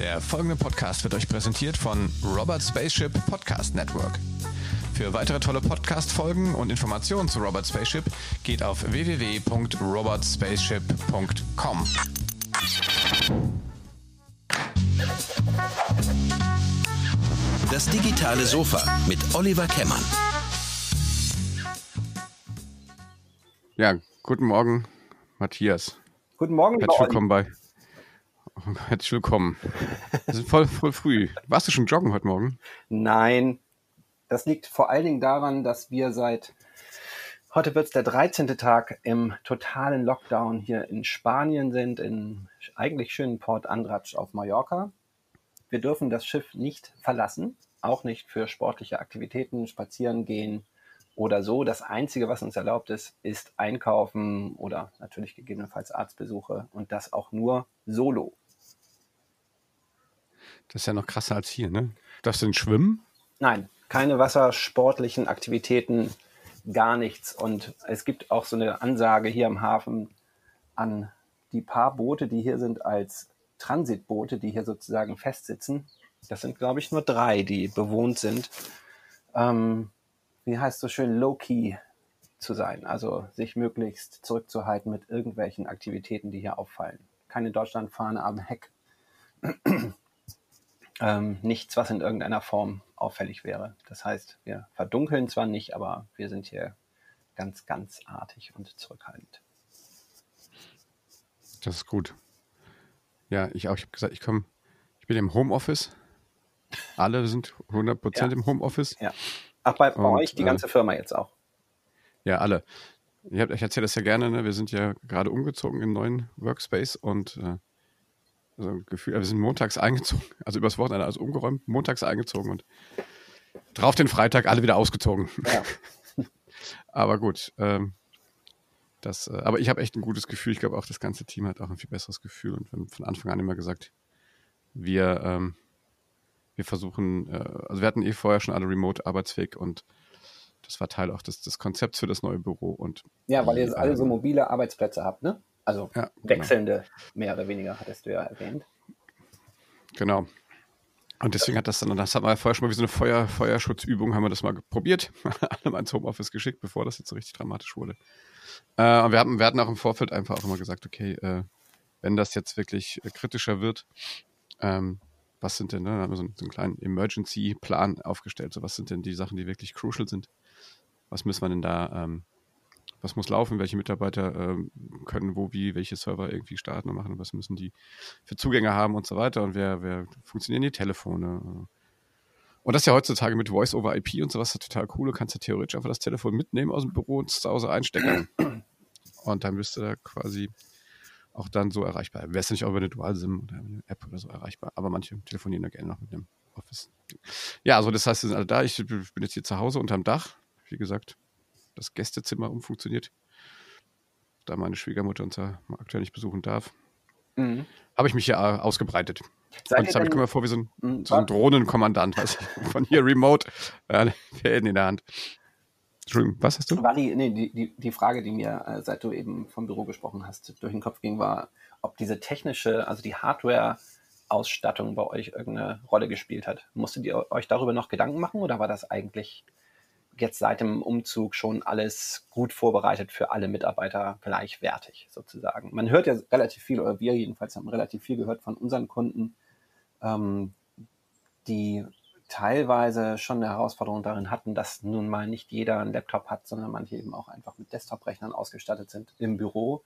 Der folgende Podcast wird euch präsentiert von Robert Spaceship Podcast Network. Für weitere tolle Podcast-Folgen und Informationen zu Robert Spaceship geht auf www.robertspaceship.com. Das digitale Sofa mit Oliver Kemmern. Ja, guten Morgen, Matthias. Guten Morgen, Herzlich willkommen bei. Herzlich willkommen. Wir sind voll, voll früh. Warst du schon joggen heute Morgen? Nein, das liegt vor allen Dingen daran, dass wir seit heute wird es der 13. Tag im totalen Lockdown hier in Spanien sind, in eigentlich schönen Port Andratx auf Mallorca. Wir dürfen das Schiff nicht verlassen, auch nicht für sportliche Aktivitäten, spazieren gehen oder so. Das Einzige, was uns erlaubt ist, ist einkaufen oder natürlich gegebenenfalls Arztbesuche und das auch nur solo. Das ist ja noch krasser als hier, ne? Du denn schwimmen? Nein, keine wassersportlichen Aktivitäten, gar nichts. Und es gibt auch so eine Ansage hier am Hafen an die paar Boote, die hier sind als Transitboote, die hier sozusagen festsitzen. Das sind, glaube ich, nur drei, die bewohnt sind. Ähm, wie heißt so schön, low-key zu sein, also sich möglichst zurückzuhalten mit irgendwelchen Aktivitäten, die hier auffallen. Keine Deutschlandfahne am Heck. Ähm, nichts, was in irgendeiner Form auffällig wäre. Das heißt, wir verdunkeln zwar nicht, aber wir sind hier ganz, ganz artig und zurückhaltend. Das ist gut. Ja, ich auch. Ich habe gesagt, ich komme, ich bin im Homeoffice. Alle sind 100% Ja. im Homeoffice. Ja. Ach, bei, bei Und, euch die äh, ganze Firma jetzt auch. Ja, alle. Ich, hab, ich erzähle das ja gerne, ne? Wir sind ja gerade umgezogen in einen neuen Workspace und äh, also ein Gefühl, wir sind montags eingezogen, also übers Wochenende, also umgeräumt, montags eingezogen und drauf den Freitag alle wieder ausgezogen. Ja. aber gut, ähm, das, äh, aber ich habe echt ein gutes Gefühl. Ich glaube auch, das ganze Team hat auch ein viel besseres Gefühl und wir haben von Anfang an immer gesagt, wir, ähm, wir versuchen, äh, also wir hatten eh vorher schon alle remote arbeitsfähig und das war Teil auch des, des Konzepts für das neue Büro und Ja, weil ihr die, alle so mobile Arbeitsplätze habt, ne? Also Ja, genau. wechselnde, mehr oder weniger, hattest du ja erwähnt. Genau. Und deswegen hat das dann, das hat man ja vorher schon mal wie so eine Feuer, Feuerschutzübung, haben wir das mal probiert, alle mal ins Homeoffice geschickt, bevor das jetzt so richtig dramatisch wurde. Äh, und wir hatten, wir hatten auch im Vorfeld einfach auch immer gesagt, okay, äh, wenn das jetzt wirklich äh, kritischer wird, ähm, was sind denn, ne, dann haben wir so einen, so einen kleinen Emergency-Plan aufgestellt, so was sind denn die Sachen, die wirklich crucial sind? Was müssen wir denn da, ähm, was muss laufen, welche Mitarbeiter ähm, können wo, wie, welche Server irgendwie starten und machen was müssen die für Zugänge haben und so weiter und wer, wer funktionieren die Telefone. Und das ist ja heutzutage mit Voice-over-IP und sowas total cool. Du kannst ja theoretisch einfach das Telefon mitnehmen aus dem Büro und zu Hause einstecken. Und dann bist du da quasi auch dann so erreichbar. Wäre es nicht auch über eine Dual-SIM oder eine App oder so erreichbar. Aber manche telefonieren da gerne noch mit einem Office. Ja, also das heißt, wir sind alle da. Ich bin jetzt hier zu Hause unterm Dach. Wie gesagt, das Gästezimmer umfunktioniert. Da meine Schwiegermutter uns ja aktuell nicht besuchen darf, Mhm. habe ich mich ja äh, ausgebreitet. Seid Und jetzt habe ich mir vor wie so ein, Mhm, so ein Drohnenkommandant, ich, von hier remote, äh, Fäden in der Hand. Entschuldigung, was hast du? Nee, die, die, die Frage, die mir, äh, seit du eben vom Büro gesprochen hast, durch den Kopf ging, war, ob diese technische, also die Hardware-Ausstattung bei euch irgendeine Rolle gespielt hat. Musstet ihr euch darüber noch Gedanken machen oder war das eigentlich jetzt seit dem Umzug schon alles gut vorbereitet für alle Mitarbeiter gleichwertig sozusagen? Man hört ja relativ viel, oder wir jedenfalls haben relativ viel gehört von unseren Kunden, ähm, die teilweise schon eine Herausforderung darin hatten, dass nun mal nicht jeder einen Laptop hat, sondern manche eben auch einfach mit Desktop-Rechnern ausgestattet sind im Büro.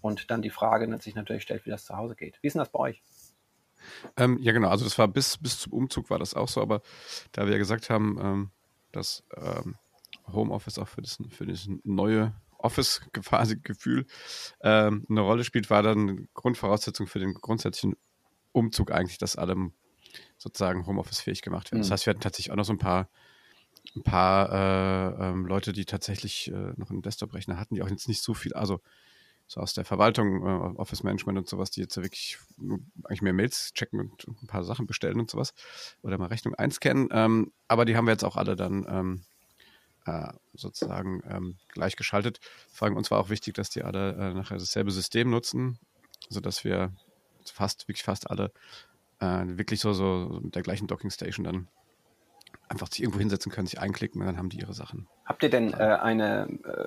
Und dann die Frage sich natürlich stellt, wie das zu Hause geht. Wie ist denn das bei euch? Ähm, ja, genau. Also das war bis, bis zum Umzug war das auch so, aber da wir ja gesagt haben, ähm, dass ähm, Homeoffice auch für das, für das neue Office quasi Gefühl ähm, eine Rolle spielt, war dann Grundvoraussetzung für den grundsätzlichen Umzug eigentlich, dass alle sozusagen Homeoffice fähig gemacht werden. Das Mhm. heißt, wir hatten tatsächlich auch noch so ein paar ein paar äh, ähm, Leute, die tatsächlich äh, noch einen Desktop-Rechner hatten, die auch jetzt nicht so viel, also so aus der Verwaltung, äh, Office Management und sowas, die jetzt wirklich nur eigentlich mehr Mails checken und ein paar Sachen bestellen und sowas oder mal Rechnung einscannen. Ähm, aber die haben wir jetzt auch alle dann ähm, äh, sozusagen ähm, gleichgeschaltet. Vor allem uns war auch wichtig, dass die alle äh, nachher dasselbe System nutzen, sodass wir fast, wirklich fast alle äh, wirklich so, so mit der gleichen Docking Station dann einfach sich irgendwo hinsetzen können, sich einklicken und dann haben die ihre Sachen. Habt ihr denn äh, eine äh,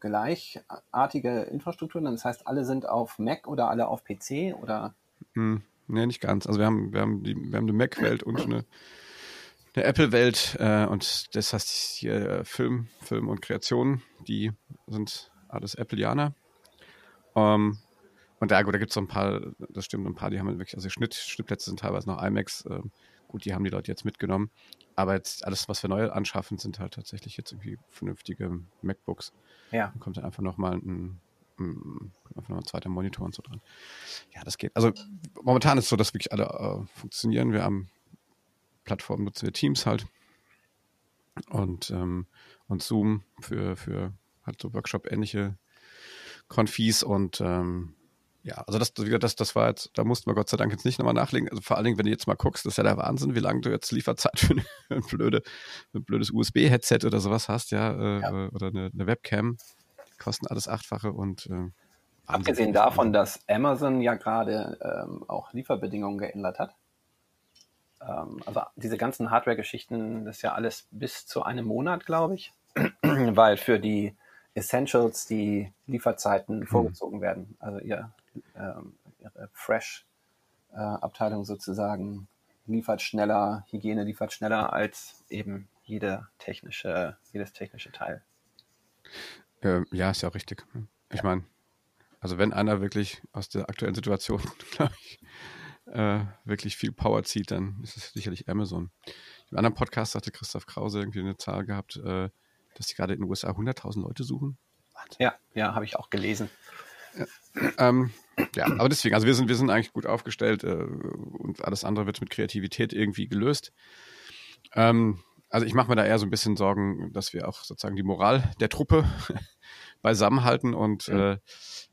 gleichartige Infrastruktur? Das heißt, alle sind auf Mac oder alle auf PC oder? Hm, nee, nicht ganz. Also wir haben, wir haben die, wir haben eine Mac-Welt und eine, eine Apple-Welt äh, und das heißt hier äh, Film, Film und Kreation, die sind alles Appleianer. Ähm, und da, gut, da gibt es so ein paar, das stimmt, ein paar, die haben wirklich, also Schnitt, Schnittplätze sind teilweise noch IMAX. Äh, gut, die haben die Leute jetzt mitgenommen. Aber jetzt alles, was wir neu anschaffen, sind halt tatsächlich jetzt irgendwie vernünftige MacBooks. Ja. Dann kommt dann einfach nochmal ein, ein, einfach noch ein zweiter Monitor und so dran. Ja, das geht. Also momentan ist es so, dass wirklich alle äh, funktionieren. Wir haben Plattformen, nutzen wir Teams halt. Und, ähm, und Zoom für, für halt so Workshop-ähnliche Konfis und ähm, ja, also das, das, das war jetzt, da mussten wir Gott sei Dank jetzt nicht nochmal nachlegen. Also vor allen Dingen, wenn du jetzt mal guckst, das ist ja der Wahnsinn, wie lange du jetzt Lieferzeit für ein, blöde, ein blödes USB-Headset oder sowas hast, ja, äh, ja. oder eine, eine, Webcam. Die kosten alles Achtfache und äh, Abgesehen davon, dass Amazon ja gerade ähm, auch Lieferbedingungen geändert hat. Ähm, also diese ganzen Hardware-Geschichten, das ist ja alles bis zu einem Monat, glaube ich. Weil für die Essentials die Lieferzeiten hm. vorgezogen werden. Also ihr ähm, ihre Fresh-Abteilung äh, sozusagen liefert schneller, Hygiene liefert schneller als eben jede technische, jedes technische Teil. Äh, ja, ist ja auch richtig. Ich ja. meine, also wenn einer wirklich aus der aktuellen Situation, glaube ich, äh, wirklich viel Power zieht, dann ist es sicherlich Amazon. Im anderen Podcast hatte Christoph Krause irgendwie eine Zahl gehabt, äh, dass sie gerade in den USA 100.000 Leute suchen. Wahnsinn. Ja, ja, habe ich auch gelesen. Ja. Ähm, ja, aber deswegen, also wir sind, wir sind eigentlich gut aufgestellt äh, und alles andere wird mit Kreativität irgendwie gelöst. Ähm, also ich mache mir da eher so ein bisschen Sorgen, dass wir auch sozusagen die Moral der Truppe beisammenhalten und mhm. äh,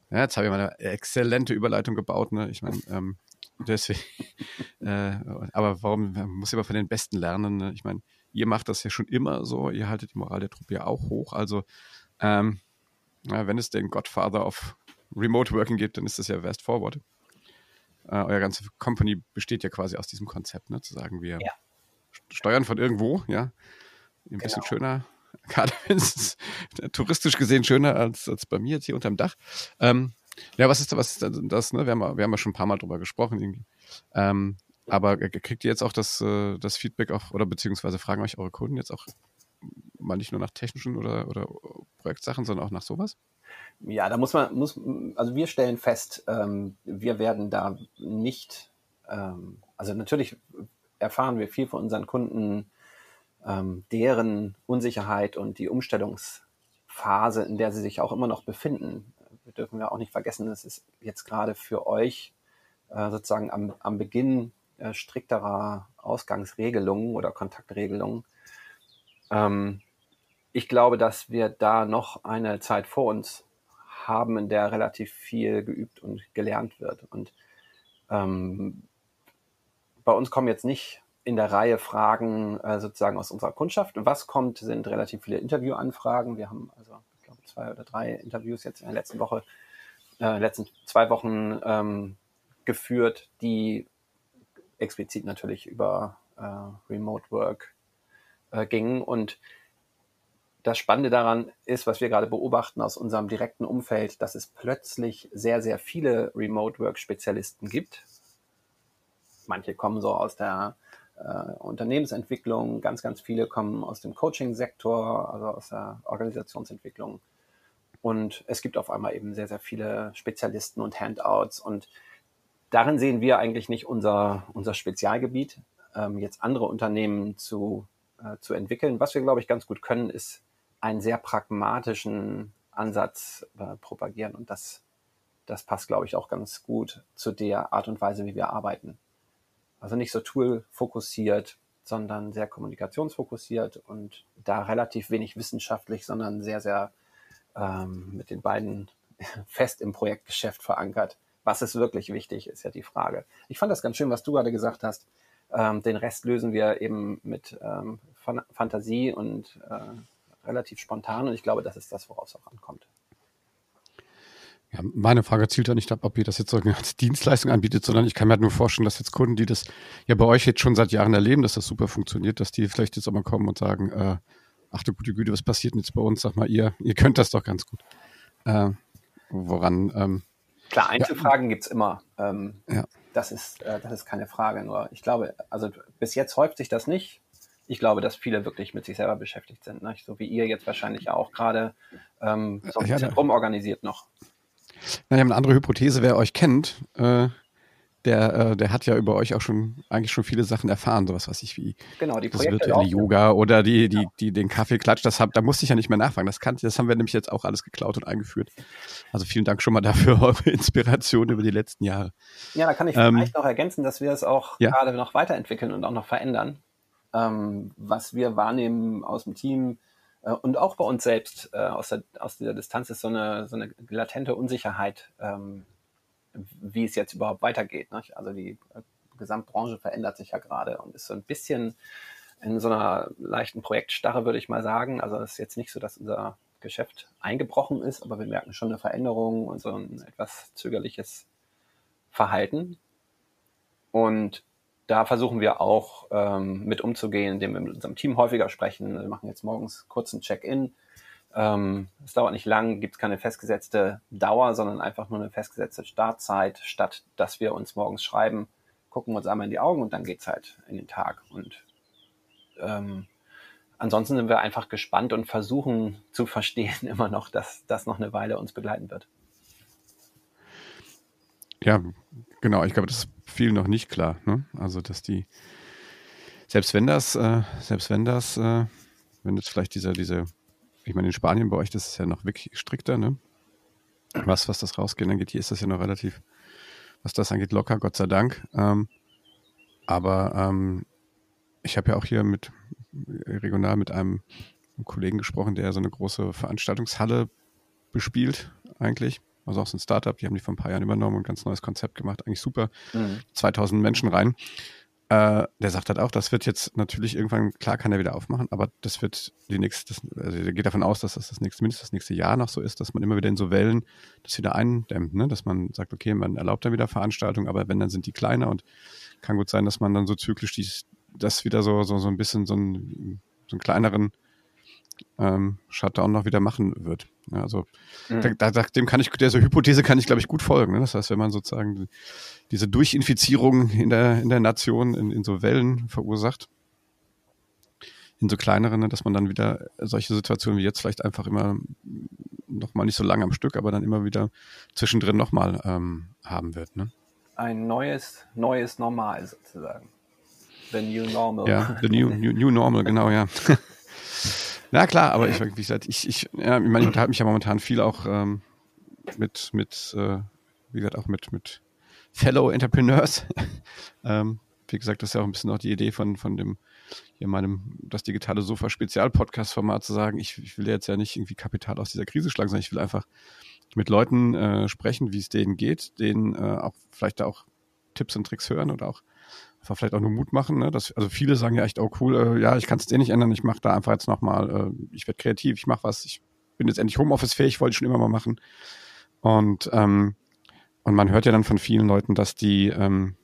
ja, jetzt habe ich mal eine exzellente Überleitung gebaut. Ne? Ich meine, ähm, deswegen, äh, aber warum man muss immer von den Besten lernen? Ne? Ich meine, ihr macht das ja schon immer so, ihr haltet die Moral der Truppe ja auch hoch. Also ähm, ja, wenn es den Godfather of Remote Working gibt, dann ist das ja Fast Forward. Äh, euer ganze Company besteht ja quasi aus diesem Konzept, ne? zu sagen, wir ja. steuern von irgendwo, ja. Ein bisschen genau. schöner, gerade wenn es touristisch gesehen schöner als, als bei mir jetzt hier unterm Dach. Ähm, ja, was ist, was ist das? Ne? Wir, haben, wir haben ja schon ein paar Mal drüber gesprochen. Irgendwie. Ähm, aber kriegt ihr jetzt auch das, äh, das Feedback auch, oder beziehungsweise fragen euch eure Kunden jetzt auch mal nicht nur nach technischen oder, oder Projektsachen, sondern auch nach sowas? Ja, da muss man, muss, also wir stellen fest, ähm, wir werden da nicht, ähm, also natürlich erfahren wir viel von unseren Kunden, ähm, deren Unsicherheit und die Umstellungsphase, in der sie sich auch immer noch befinden. Wir dürfen ja auch nicht vergessen, es ist jetzt gerade für euch äh, sozusagen am, am Beginn äh, strikterer Ausgangsregelungen oder Kontaktregelungen. Ähm, ich glaube, dass wir da noch eine Zeit vor uns haben, in der relativ viel geübt und gelernt wird. Und ähm, bei uns kommen jetzt nicht in der Reihe Fragen äh, sozusagen aus unserer Kundschaft. Was kommt, sind relativ viele Interviewanfragen. Wir haben also, ich glaube, zwei oder drei Interviews jetzt in der letzten Woche, äh, letzten zwei Wochen ähm, geführt, die explizit natürlich über äh, Remote Work äh, gingen. Und das Spannende daran ist, was wir gerade beobachten aus unserem direkten Umfeld, dass es plötzlich sehr, sehr viele Remote Work Spezialisten gibt. Manche kommen so aus der äh, Unternehmensentwicklung, ganz, ganz viele kommen aus dem Coaching-Sektor, also aus der Organisationsentwicklung. Und es gibt auf einmal eben sehr, sehr viele Spezialisten und Handouts. Und darin sehen wir eigentlich nicht unser, unser Spezialgebiet, ähm, jetzt andere Unternehmen zu, äh, zu entwickeln. Was wir, glaube ich, ganz gut können, ist einen sehr pragmatischen Ansatz äh, propagieren. Und das, das passt, glaube ich, auch ganz gut zu der Art und Weise, wie wir arbeiten. Also nicht so tool-fokussiert, sondern sehr kommunikationsfokussiert und da relativ wenig wissenschaftlich, sondern sehr, sehr ähm, mit den beiden fest im Projektgeschäft verankert. Was ist wirklich wichtig, ist ja die Frage. Ich fand das ganz schön, was du gerade gesagt hast. Ähm, den Rest lösen wir eben mit ähm, Fantasie und äh, relativ spontan und ich glaube, das ist das, woraus auch ankommt. Ja, meine Frage zielt ja nicht ab, ob ihr das jetzt so als Dienstleistung anbietet, sondern ich kann mir halt nur vorstellen, dass jetzt Kunden, die das ja bei euch jetzt schon seit Jahren erleben, dass das super funktioniert, dass die vielleicht jetzt auch mal kommen und sagen, äh, ach du gute Güte, was passiert denn jetzt bei uns? Sag mal, ihr, ihr könnt das doch ganz gut. Äh, woran? Ähm, Klar, Einzelfragen ja. gibt's immer. Ähm, ja. das, ist, äh, das ist keine Frage. Nur ich glaube, also bis jetzt häuft sich das nicht. Ich glaube, dass viele wirklich mit sich selber beschäftigt sind. Ne? So wie ihr jetzt wahrscheinlich auch gerade ähm, so ein bisschen rumorganisiert noch. Naja, eine andere Hypothese, wer euch kennt, äh, der, äh, der hat ja über euch auch schon eigentlich schon viele Sachen erfahren, sowas was ich wie genau, die das virtuelle Yoga oder die, die, die, den Kaffeeklatsch, das hab, da musste ich ja nicht mehr nachfragen. Das kann, das haben wir nämlich jetzt auch alles geklaut und eingeführt. Also vielen Dank schon mal dafür, eure Inspiration über die letzten Jahre. Ja, da kann ich ähm, vielleicht noch ergänzen, dass wir es auch ja. gerade noch weiterentwickeln und auch noch verändern. Ähm, was wir wahrnehmen aus dem Team, äh, und auch bei uns selbst äh, aus, der, aus dieser Distanz ist so eine, so eine latente Unsicherheit, ähm, wie es jetzt überhaupt weitergeht. Nicht? Also die äh, Gesamtbranche verändert sich ja gerade und ist so ein bisschen in so einer leichten Projektstarre, würde ich mal sagen. Also es ist jetzt nicht so, dass unser Geschäft eingebrochen ist, aber wir merken schon eine Veränderung und so ein etwas zögerliches Verhalten. Und da versuchen wir auch ähm, mit umzugehen, indem wir mit unserem Team häufiger sprechen. Wir machen jetzt morgens kurzen Check-in. Ähm, es dauert nicht lang, gibt es keine festgesetzte Dauer, sondern einfach nur eine festgesetzte Startzeit, statt dass wir uns morgens schreiben, gucken uns einmal in die Augen und dann geht's halt in den Tag. Und ähm, ansonsten sind wir einfach gespannt und versuchen zu verstehen immer noch, dass das noch eine Weile uns begleiten wird. Ja, genau. Ich glaube, das vielen noch nicht klar. Ne? Also, dass die, selbst wenn das, äh, selbst wenn das, äh, wenn jetzt vielleicht dieser, diese, ich meine, in Spanien bei euch, das ist ja noch wirklich strikter, ne? Was, was das rausgehen angeht, hier ist das ja noch relativ, was das angeht, locker, Gott sei Dank. Ähm, aber ähm, ich habe ja auch hier mit regional mit einem Kollegen gesprochen, der so eine große Veranstaltungshalle bespielt, eigentlich also auch so ein Startup, die haben die vor ein paar Jahren übernommen und ein ganz neues Konzept gemacht, eigentlich super. Mhm. 2000 Menschen rein. Äh, der sagt halt auch, das wird jetzt natürlich irgendwann, klar kann er wieder aufmachen, aber das wird die nächste, also der geht davon aus, dass das das nächste, mindestens das nächste Jahr noch so ist, dass man immer wieder in so Wellen das wieder eindämmt, ne? dass man sagt, okay, man erlaubt dann wieder Veranstaltungen, aber wenn, dann sind die kleiner und kann gut sein, dass man dann so zyklisch dies, das wieder so, so, so ein bisschen so, ein, so einen kleineren ähm, Shutdown noch wieder machen wird. Ja, also mhm. da, da, dem kann ich, der so Hypothese kann ich, glaube ich, gut folgen. Ne? Das heißt, wenn man sozusagen diese Durchinfizierung in der, in der Nation in, in so Wellen verursacht, in so kleineren, ne, dass man dann wieder solche Situationen wie jetzt vielleicht einfach immer noch mal nicht so lange am Stück, aber dann immer wieder zwischendrin noch mal ähm, haben wird. Ne? Ein neues, neues Normal sozusagen. The new normal. Ja, the new, new, new normal, genau, ja. Na klar, aber ich, wie gesagt, ich, ich, ja, ich meine, ich unterhalte mich ja momentan viel auch ähm, mit, mit, äh, wie gesagt, auch mit, mit Fellow Entrepreneurs. ähm, wie gesagt, das ist ja auch ein bisschen auch die Idee von, von dem, hier meinem, das digitale Sofa Spezial-Podcast-Format zu sagen, ich, ich will jetzt ja nicht irgendwie Kapital aus dieser Krise schlagen, sondern ich will einfach mit Leuten äh, sprechen, wie es denen geht, denen äh, auch vielleicht auch Tipps und Tricks hören oder auch einfach vielleicht auch nur Mut machen. Ne? Das, also viele sagen ja echt, oh cool, äh, ja, ich kann es eh nicht ändern, ich mache da einfach jetzt nochmal, äh, ich werde kreativ, ich mache was, ich bin jetzt endlich Homeoffice-fähig, wollte ich schon immer mal machen. Und, ähm, und man hört ja dann von vielen Leuten, dass die, ähm,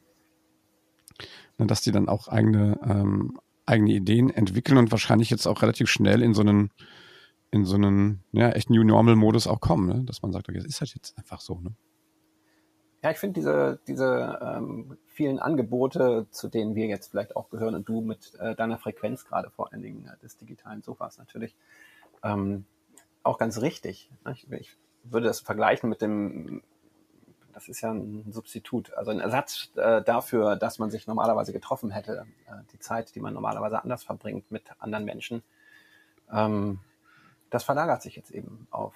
ne, dass die dann auch eigene, ähm, eigene Ideen entwickeln und wahrscheinlich jetzt auch relativ schnell in so einen, in so einen, ja, echt New Normal-Modus auch kommen, ne? dass man sagt, okay, das ist halt jetzt einfach so, ne? Ja, ich finde diese, diese ähm, vielen Angebote, zu denen wir jetzt vielleicht auch gehören und du mit äh, deiner Frequenz gerade vor allen Dingen äh, des digitalen Sofas natürlich, ähm, auch ganz richtig. Ne? Ich, ich, würde das vergleichen mit dem, das ist ja ein Substitut, also ein Ersatz äh, dafür, dass man sich normalerweise getroffen hätte, äh, die Zeit, die man normalerweise anders verbringt mit anderen Menschen. Ähm, das verlagert sich jetzt eben auf,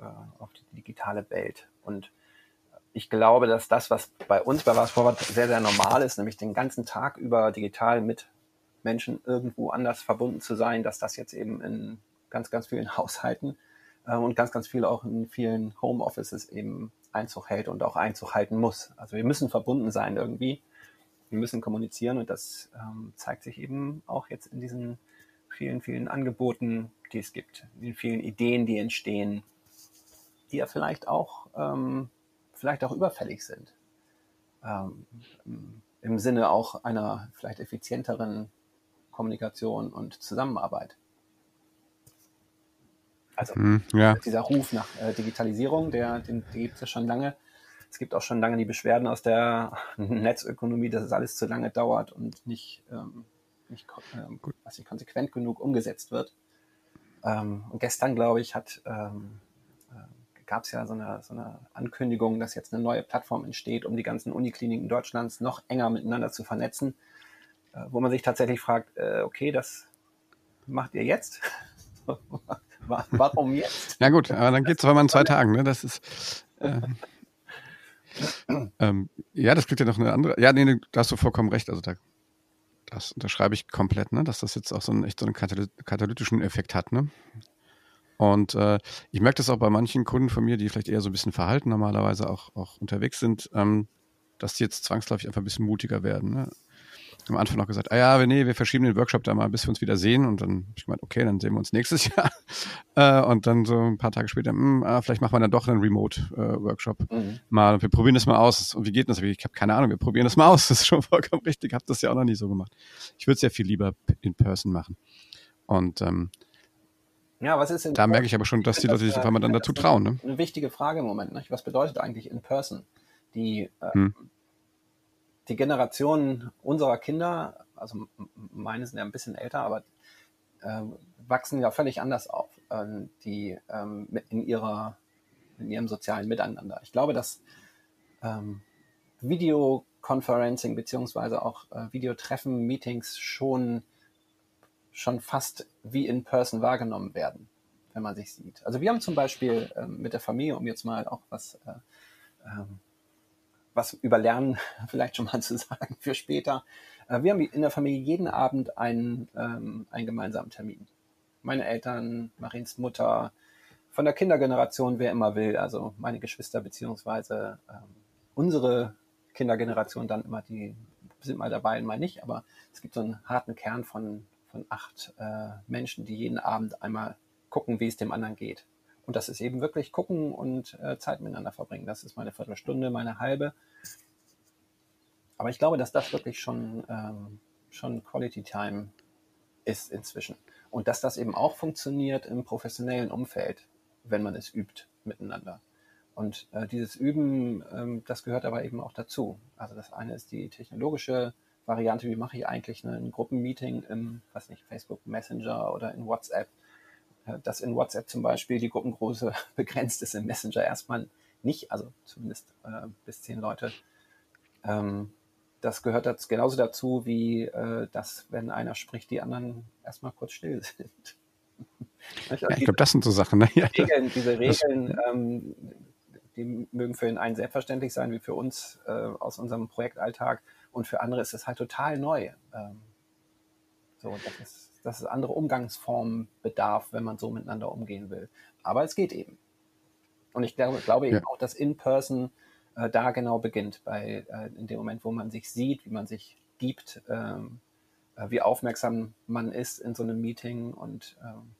äh, auf die digitale Welt und ich glaube, dass das, was bei uns bei Was Forward sehr, sehr normal ist, nämlich den ganzen Tag über digital mit Menschen irgendwo anders verbunden zu sein, dass das jetzt eben in ganz, ganz vielen Haushalten äh, und ganz, ganz viel auch in vielen Homeoffices eben Einzug hält und auch Einzug halten muss. Also wir müssen verbunden sein irgendwie. Wir müssen kommunizieren und das ähm, zeigt sich eben auch jetzt in diesen vielen, vielen Angeboten, die es gibt, in den vielen Ideen, die entstehen, die ja vielleicht auch, ähm, vielleicht auch überfällig sind. Ähm, Im Sinne auch einer vielleicht effizienteren Kommunikation und Zusammenarbeit. Also hm, ja. dieser Ruf nach äh, Digitalisierung, der, den, den gibt es ja schon lange. Es gibt auch schon lange die Beschwerden aus der Netzökonomie, dass es alles zu lange dauert und nicht, ähm, nicht, ähm, nicht konsequent genug umgesetzt wird. Ähm, und gestern, glaube ich, hat ähm, äh, gab es ja so eine, so eine Ankündigung, dass jetzt eine neue Plattform entsteht, um die ganzen Unikliniken Deutschlands noch enger miteinander zu vernetzen, äh, wo man sich tatsächlich fragt, äh, okay, das macht ihr jetzt? Warum jetzt? Ja gut, aber dann geht es aber in zwei Tagen. Ne? Das ist äh, ähm, ja, das kriegt ja noch eine andere. Ja, nee, da hast du vollkommen recht. Also da, das unterschreibe ich komplett, ne? dass das jetzt auch so einen echt so einen katalytischen Effekt hat. Ne? Und äh, ich merke das auch bei manchen Kunden von mir, die vielleicht eher so ein bisschen verhalten normalerweise auch, auch unterwegs sind, ähm, dass die jetzt zwangsläufig einfach ein bisschen mutiger werden. Ne? am Anfang noch gesagt, ah ja, nee, wir verschieben den Workshop da mal, bis wir uns wieder sehen. Und dann habe ich gemeint, okay, dann sehen wir uns nächstes Jahr. Äh, und dann so ein paar Tage später, mh, hm, ah, vielleicht machen wir dann doch einen Remote-Workshop äh, mhm. mal. Und wir probieren das mal aus. Und wie geht das? Ich habe keine Ahnung, wir probieren das mal aus. Das ist schon vollkommen richtig. Ich habe das ja auch noch nie so gemacht. Ich würde es ja viel lieber in Person machen. Und ähm, ja, was ist in da merke ich aber schon, dass die Leute sich auf einmal dann dazu trauen. Ne? Eine wichtige Frage im Moment. Nicht? Was bedeutet eigentlich in Person? Die äh, hm die Generation unserer Kinder, also meine sind ja ein bisschen älter, aber äh, wachsen ja völlig anders auf, äh, die ähm, in ihrer in ihrem sozialen Miteinander. Ich glaube, dass ähm, Videoconferencing beziehungsweise auch äh, Videotreffen, Meetings schon schon fast wie in Person wahrgenommen werden, wenn man sich sieht. Also wir haben zum Beispiel ähm, mit der Familie, um jetzt mal auch was äh, ähm, was über Lernen vielleicht schon mal zu sagen für später. Äh, wir haben in der Familie jeden Abend einen, ähm, einen gemeinsamen Termin. Meine Eltern, Marins Mutter, von der Kindergeneration, wer immer will, also meine Geschwister beziehungsweise ähm, unsere Kindergeneration dann immer, die sind mal dabei und mal nicht, aber es gibt so einen harten Kern von, von acht äh, Menschen, die jeden Abend einmal gucken, wie es dem anderen geht. Und das ist eben wirklich gucken und äh, Zeit miteinander verbringen. Das ist meine Viertelstunde, meine halbe. Aber ich glaube, dass das wirklich schon, ähm, schon Quality Time ist inzwischen. Und dass das eben auch funktioniert im professionellen Umfeld, wenn man es übt miteinander. Und äh, dieses Üben, ähm, das gehört aber eben auch dazu. Also das eine ist die technologische Variante, wie mache ich eigentlich ein Gruppenmeeting im, was nicht, Facebook Messenger oder in WhatsApp dass in WhatsApp zum Beispiel die Gruppengröße begrenzt ist, im Messenger erstmal nicht, also zumindest äh, bis zehn Leute. Ähm, das gehört das genauso dazu, wie äh, dass, wenn einer spricht, die anderen erstmal kurz still sind. also ja, ich glaube, das sind so Sachen. Ne? Ja. Regeln, diese Regeln, ähm, die mögen für den einen selbstverständlich sein, wie für uns äh, aus unserem Projektalltag. Und für andere ist es halt total neu. Ähm, so, das ist dass es andere Umgangsformen bedarf, wenn man so miteinander umgehen will. Aber es geht eben. Und ich glaube, glaube eben ja. auch, dass In-Person äh, da genau beginnt, bei, äh, in dem Moment, wo man sich sieht, wie man sich gibt, ähm, äh, wie aufmerksam man ist in so einem Meeting und ähm,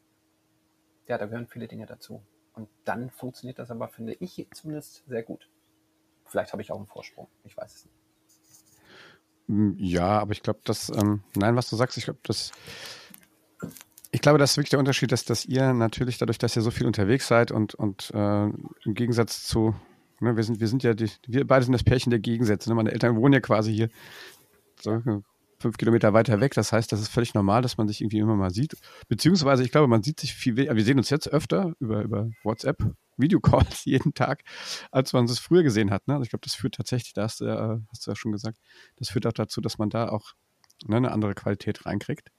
ja, da gehören viele Dinge dazu. Und dann funktioniert das aber, finde ich zumindest, sehr gut. Vielleicht habe ich auch einen Vorsprung, ich weiß es nicht. Ja, aber ich glaube, dass, ähm, nein, was du sagst, ich glaube, das ich glaube, das ist wirklich der Unterschied, dass, dass ihr natürlich dadurch, dass ihr so viel unterwegs seid und, und äh, im Gegensatz zu, ne, wir sind, wir sind ja die, wir beide sind das Pärchen der Gegensätze. Ne? Meine Eltern wohnen ja quasi hier so fünf Kilometer weiter weg. Das heißt, das ist völlig normal, dass man sich irgendwie immer mal sieht. Beziehungsweise, ich glaube, man sieht sich viel, wir sehen uns jetzt öfter über, über WhatsApp, Videocalls jeden Tag, als man es früher gesehen hat. Ne? Also ich glaube, das führt tatsächlich, da hast du, ja, hast du ja schon gesagt, das führt auch dazu, dass man da auch ne, eine andere Qualität reinkriegt.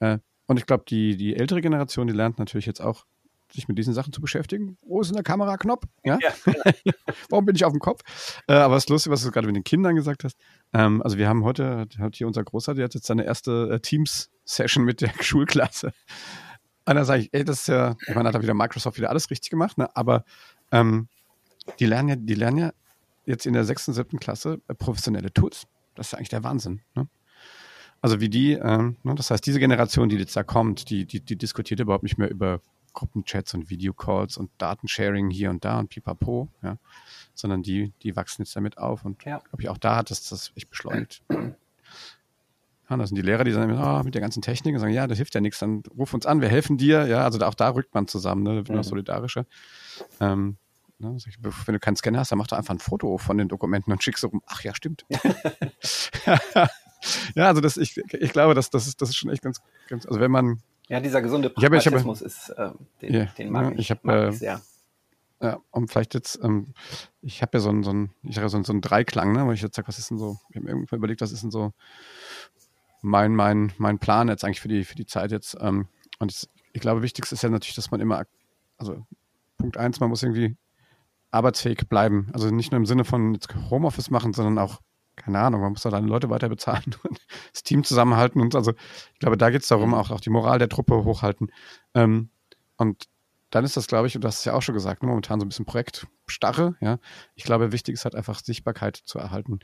Äh, und ich glaube, die, die ältere Generation, die lernt natürlich jetzt auch, sich mit diesen Sachen zu beschäftigen. Wo ist denn der Kameraknopf? Ja? ja genau. Warum bin ich auf dem Kopf? Äh, aber es ist lustig, was du gerade mit den Kindern gesagt hast. Ähm, also wir haben heute, hat hier unser Großer, der hat jetzt seine erste äh, Teams-Session mit der Schulklasse. Dann sage ich, ey, das ist ja, ich meine, hat er wieder Microsoft wieder alles richtig gemacht, ne? aber ähm, die lernen ja, die lernen ja jetzt in der sechsten, siebten Klasse äh, professionelle Tools. Das ist eigentlich der Wahnsinn. Ne? Also wie die, ähm, ne, das heißt, diese Generation, die jetzt da kommt, die, die, die diskutiert überhaupt nicht mehr über Gruppenchats und Videocalls und Datensharing hier und da und pipapo, ja, sondern die, die wachsen jetzt damit auf und ja. glaube ich auch da hat es das echt beschleunigt. Ja, das sind die Lehrer, die sagen, oh, mit der ganzen Technik und sagen, ja, das hilft ja nichts, dann ruf uns an, wir helfen dir, ja, also auch da rückt man zusammen, ne, mhm. solidarischer. Ähm, ne, wenn du keinen Scanner hast, dann mach doch einfach ein Foto von den Dokumenten und schickst so rum, ach ja, stimmt. ja, also das, ich, ich glaube, das, das, ist, das ist schon echt ganz, ganz, also wenn man ja, dieser gesunde Pragmatismus ich hab, ich hab, ist, äh, den, ja, den mag, ja, ich, ich, hab, mag ich äh, sehr. Ja, und vielleicht jetzt, ähm, ich habe ja so einen, so einen, ich sage so einen, so einen Dreiklang, ne, wo ich jetzt sage, was ist denn so, ich habe mir irgendwann überlegt, was ist denn so mein, mein, mein Plan jetzt eigentlich für die, für die Zeit jetzt. Ähm, und ich, ich glaube, wichtigst ist ja natürlich, dass man immer, also Punkt eins, man muss irgendwie arbeitsfähig bleiben. Also nicht nur im Sinne von jetzt Homeoffice machen, sondern auch keine Ahnung, man muss da deine Leute weiter bezahlen und das Team zusammenhalten und also ich glaube, da geht es darum, mhm. auch, auch die Moral der Truppe hochhalten. Ähm, und dann ist das, glaube ich, und du hast es ja auch schon gesagt, momentan so ein bisschen Projektstarre, ja. Ich glaube, wichtig ist halt einfach Sichtbarkeit zu erhalten.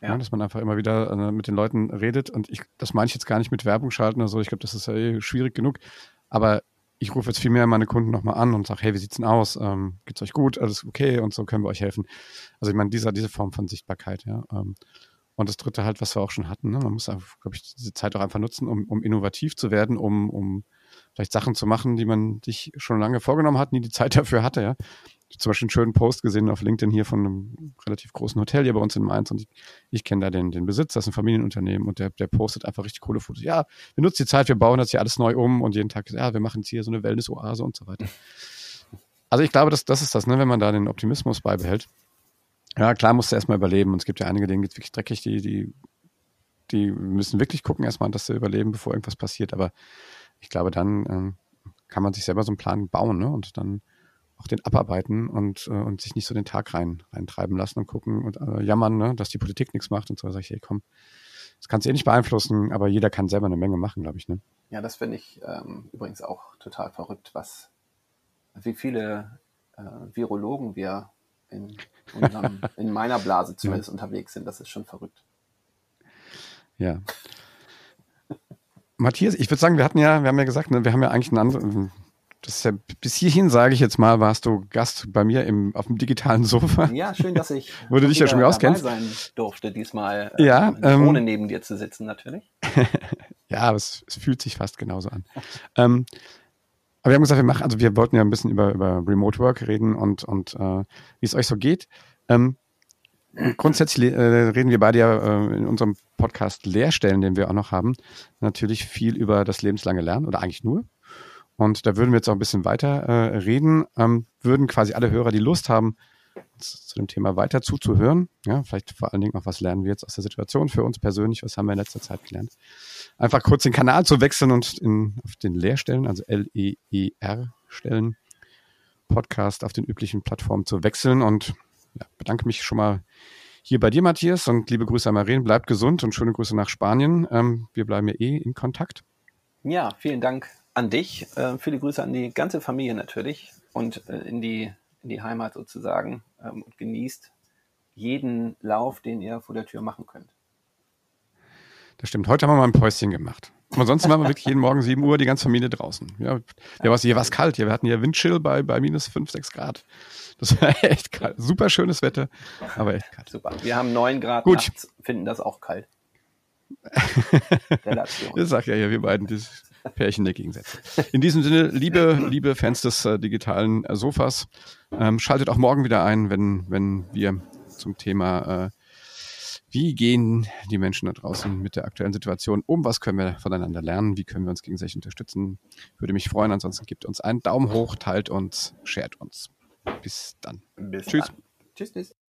Ja. ja dass man einfach immer wieder äh, mit den Leuten redet und ich, das meine ich jetzt gar nicht mit Werbung schalten oder so, ich glaube, das ist ja eh schwierig genug, aber ich rufe jetzt viel mehr meine Kunden nochmal an und sage, hey, wie sieht's denn aus? Ähm, geht's euch gut? Alles okay? Und so können wir euch helfen. Also ich meine, dieser, diese Form von Sichtbarkeit, ja. Ähm, und das dritte halt, was wir auch schon hatten, ne? man muss, glaube ich, diese Zeit auch einfach nutzen, um, um innovativ zu werden, um, um vielleicht Sachen zu machen, die man sich schon lange vorgenommen hat, nie die Zeit dafür hatte, ja zum Beispiel einen schönen Post gesehen auf LinkedIn hier von einem relativ großen Hotel hier bei uns in Mainz und ich, ich kenne da den, den Besitzer, das ist ein Familienunternehmen und der, der postet einfach richtig coole Fotos. Ja, wir nutzen die Zeit, wir bauen das hier alles neu um und jeden Tag, ja, wir machen jetzt hier so eine Wellness-Oase und so weiter. Also ich glaube, das, das ist das, ne, wenn man da den Optimismus beibehält. Ja, klar musst du erstmal überleben und es gibt ja einige, denen geht's wirklich dreckig, die, die, die müssen wirklich gucken erstmal, dass sie überleben, bevor irgendwas passiert, aber ich glaube, dann ähm, kann man sich selber so einen Plan bauen ne, und dann auch den abarbeiten und, äh, und sich nicht so den Tag rein reintreiben lassen und gucken und äh, jammern, ne, dass die Politik nichts macht und so. Da sage ich, hey, komm, das kannst du eh nicht beeinflussen, aber jeder kann selber eine Menge machen, glaube ich. Ne? Ja, das finde ich ähm, übrigens auch total verrückt, was wie viele äh, Virologen wir in, unserem, in meiner Blase zumindest ja. unterwegs sind. Das ist schon verrückt. Ja. Matthias, ich würde sagen, wir hatten ja, wir haben ja gesagt, ne, wir haben ja eigentlich einen anderen, ja, bis hierhin, sage ich jetzt mal, warst du Gast bei mir im, auf dem digitalen Sofa. Ja, schön, dass ich Wo du dich ja schon wieder auskennst. sein durfte, diesmal äh, ja, ähm, ohne neben dir zu sitzen, natürlich. ja, aber es, es, fühlt sich fast genauso an. ähm, aber wir haben gesagt, wir machen, also wir wollten ja ein bisschen über, über Remote Work reden und, und äh, wie es euch so geht. Ähm, grundsätzlich äh, reden wir beide ja äh, in unserem Podcast Lehrstellen, den wir auch noch haben, natürlich viel über das lebenslange Lernen oder eigentlich nur. Und da würden wir jetzt auch ein bisschen weiter äh, reden, ähm, würden quasi alle Hörer, die Lust haben, zu dem Thema weiter zuzuhören, ja, vielleicht vor allen Dingen auch, was lernen wir jetzt aus der Situation für uns persönlich, was haben wir in letzter Zeit gelernt, einfach kurz den Kanal zu wechseln und in, auf den Lehrstellen, also L-E-E-R-Stellen, Podcast auf den üblichen Plattformen zu wechseln und ja, bedanke mich schon mal hier bei dir, Matthias, und liebe Grüße an Maren. Bleibt gesund und schöne Grüße nach Spanien. Ähm, wir bleiben ja eh in Kontakt. Ja, vielen Dank an dich. Äh, viele Grüße an die ganze Familie natürlich und äh, in, die, in die Heimat sozusagen ähm, und genießt jeden Lauf, den ihr vor der Tür machen könnt. Das stimmt. Heute haben wir mal ein Päuschen gemacht. ansonsten waren wir wirklich jeden Morgen 7 Uhr die ganze Familie draußen. Ja, ja was, hier war es kalt. Hier, wir hatten hier Windchill bei, bei minus 5, 6 Grad. Das war echt kalt. Super schönes Wetter, aber echt kalt. Super. Wir haben 9 Grad Gut. nachts, finden das auch kalt. Relation. Das sagt ja hier, wir beiden. Das, Pärchen der Gegensätze. In diesem Sinne, liebe, liebe Fans des äh, digitalen äh, Sofas, ähm, schaltet auch morgen wieder ein, wenn, wenn wir zum Thema, äh, wie gehen die Menschen da draußen mit der aktuellen Situation um, was können wir voneinander lernen, wie können wir uns gegenseitig unterstützen. Würde mich freuen, ansonsten gebt uns einen Daumen hoch, teilt uns, shared uns. Bis dann. Bis Tschüss. Dann. Tschüss. tschüss.